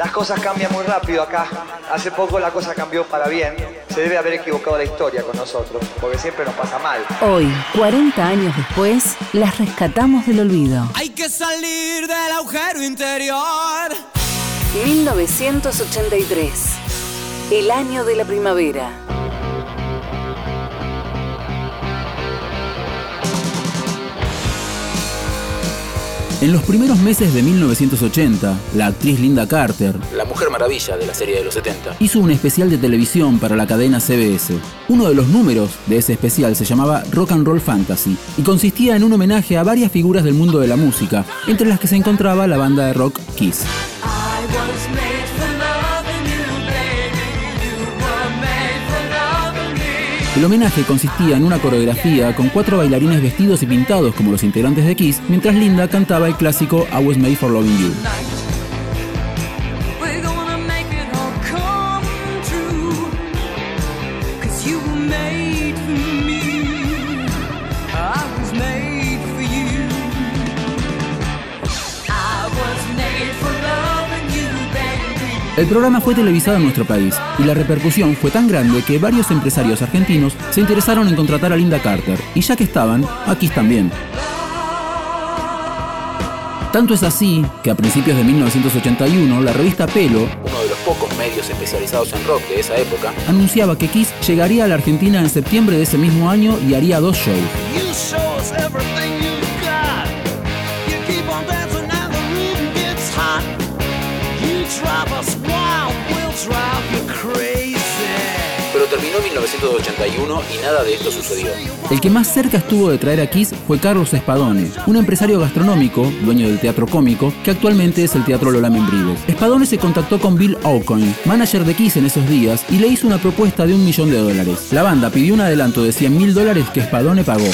Las cosas cambian muy rápido acá. Hace poco la cosa cambió para bien. Se debe haber equivocado la historia con nosotros, porque siempre nos pasa mal. Hoy, 40 años después, las rescatamos del olvido. Hay que salir del agujero interior. 1983, el año de la primavera. En los primeros meses de 1980, la actriz Linda Carter, La Mujer Maravilla de la serie de los 70, hizo un especial de televisión para la cadena CBS. Uno de los números de ese especial se llamaba Rock and Roll Fantasy y consistía en un homenaje a varias figuras del mundo de la música, entre las que se encontraba la banda de rock Kiss. El homenaje consistía en una coreografía con cuatro bailarines vestidos y pintados como los integrantes de Kiss, mientras Linda cantaba el clásico I Was Made for Loving You. El programa fue televisado en nuestro país y la repercusión fue tan grande que varios empresarios argentinos se interesaron en contratar a Linda Carter y ya que estaban, aquí también. Tanto es así que a principios de 1981 la revista Pelo, uno de los pocos medios especializados en rock de esa época, anunciaba que Kiss llegaría a la Argentina en septiembre de ese mismo año y haría dos shows. 1981 y nada de esto sucedió. El que más cerca estuvo de traer a Kiss fue Carlos Espadone, un empresario gastronómico, dueño del teatro cómico, que actualmente es el Teatro Lola Membrives. Espadone se contactó con Bill Aucoin, manager de Kiss en esos días, y le hizo una propuesta de un millón de dólares. La banda pidió un adelanto de 100 mil dólares que Espadone pagó.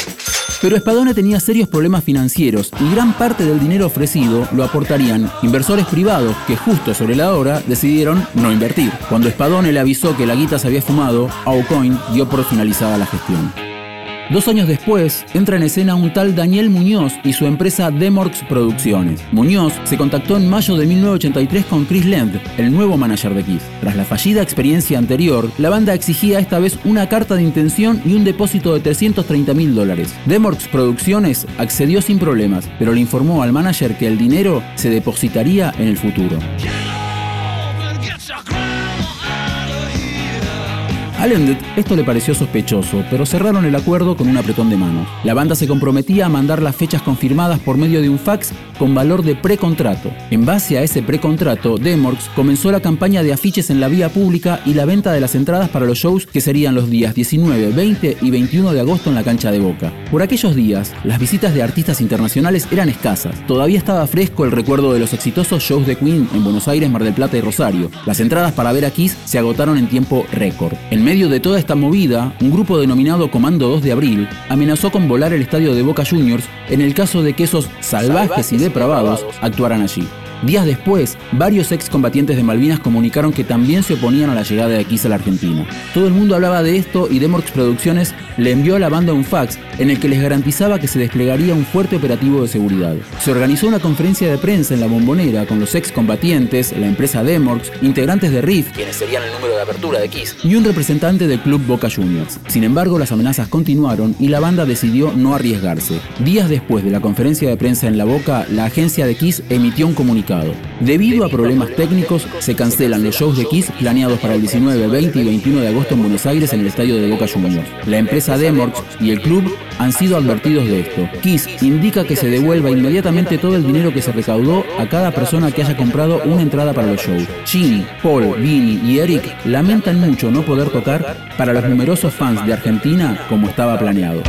Pero Espadone tenía serios problemas financieros y gran parte del dinero ofrecido lo aportarían inversores privados que justo sobre la hora decidieron no invertir. Cuando Espadone le avisó que la guita se había fumado, Aucoin dio por finalizada la gestión. Dos años después, entra en escena un tal Daniel Muñoz y su empresa Demorx Producciones. Muñoz se contactó en mayo de 1983 con Chris Lend, el nuevo manager de Kiss. Tras la fallida experiencia anterior, la banda exigía esta vez una carta de intención y un depósito de 330 mil dólares. Demorx Producciones accedió sin problemas, pero le informó al manager que el dinero se depositaría en el futuro. A Lendet esto le pareció sospechoso, pero cerraron el acuerdo con un apretón de manos. La banda se comprometía a mandar las fechas confirmadas por medio de un fax con valor de precontrato. En base a ese precontrato, Demorx comenzó la campaña de afiches en la vía pública y la venta de las entradas para los shows que serían los días 19, 20 y 21 de agosto en la cancha de Boca. Por aquellos días, las visitas de artistas internacionales eran escasas. Todavía estaba fresco el recuerdo de los exitosos shows de Queen en Buenos Aires, Mar del Plata y Rosario. Las entradas para ver a Kiss se agotaron en tiempo récord. En medio de toda esta movida, un grupo denominado Comando 2 de Abril amenazó con volar el estadio de Boca Juniors en el caso de que esos salvajes y depravados actuaran allí. Días después, varios excombatientes de Malvinas comunicaron que también se oponían a la llegada de Kiss a la Argentina. Todo el mundo hablaba de esto y Demorx Producciones le envió a la banda un fax en el que les garantizaba que se desplegaría un fuerte operativo de seguridad. Se organizó una conferencia de prensa en la bombonera con los excombatientes, la empresa Demorx, integrantes de RIF, quienes serían el número de apertura de Kiss, y un representante del club Boca Juniors. Sin embargo, las amenazas continuaron y la banda decidió no arriesgarse. Días después de la conferencia de prensa en la Boca, la agencia de Kiss emitió un comunicado. Debido a problemas técnicos, se cancelan los shows de Kiss planeados para el 19, 20 y 21 de agosto en Buenos Aires en el estadio de Boca Juniors. La empresa Demorx y el club han sido advertidos de esto. Kiss indica que se devuelva inmediatamente todo el dinero que se recaudó a cada persona que haya comprado una entrada para los shows. Ginny, Paul, Vinny y Eric lamentan mucho no poder tocar para los numerosos fans de Argentina como estaba planeado.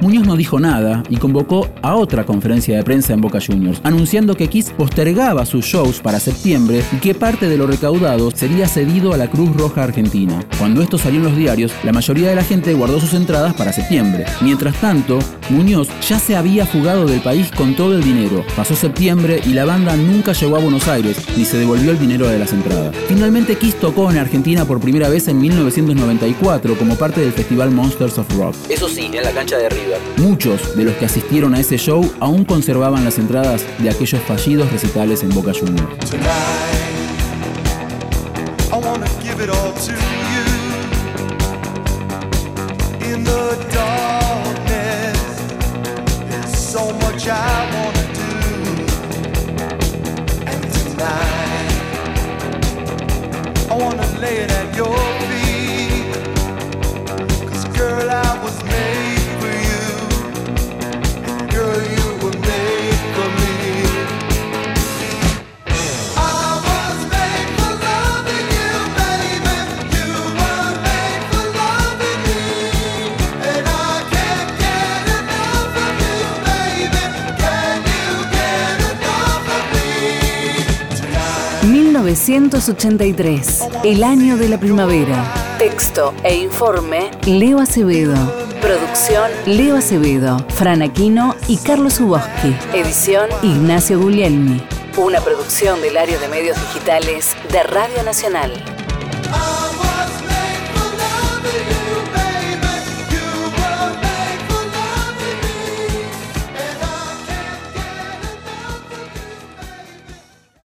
Muñoz no dijo nada y convocó a otra conferencia de prensa en Boca Juniors, anunciando que Kiss postergaba sus shows para septiembre y que parte de lo recaudado sería cedido a la Cruz Roja Argentina. Cuando esto salió en los diarios, la mayoría de la gente guardó sus entradas para septiembre. Mientras tanto, Muñoz ya se había fugado del país con todo el dinero. Pasó septiembre y la banda nunca llegó a Buenos Aires ni se devolvió el dinero de las entradas. Finalmente Kiss tocó en Argentina por primera vez en 1994 como parte del festival Monsters of Rock. Eso sí, en la cancha de Muchos de los que asistieron a ese show aún conservaban las entradas de aquellos fallidos recitales en Boca Juniors. I wanna give it all to 1983, el año de la primavera. Texto e informe, Leo Acevedo. Producción, Leo Acevedo, Fran Aquino y Carlos Uboski. Edición, Ignacio Guglielmi. Una producción del área de medios digitales de Radio Nacional.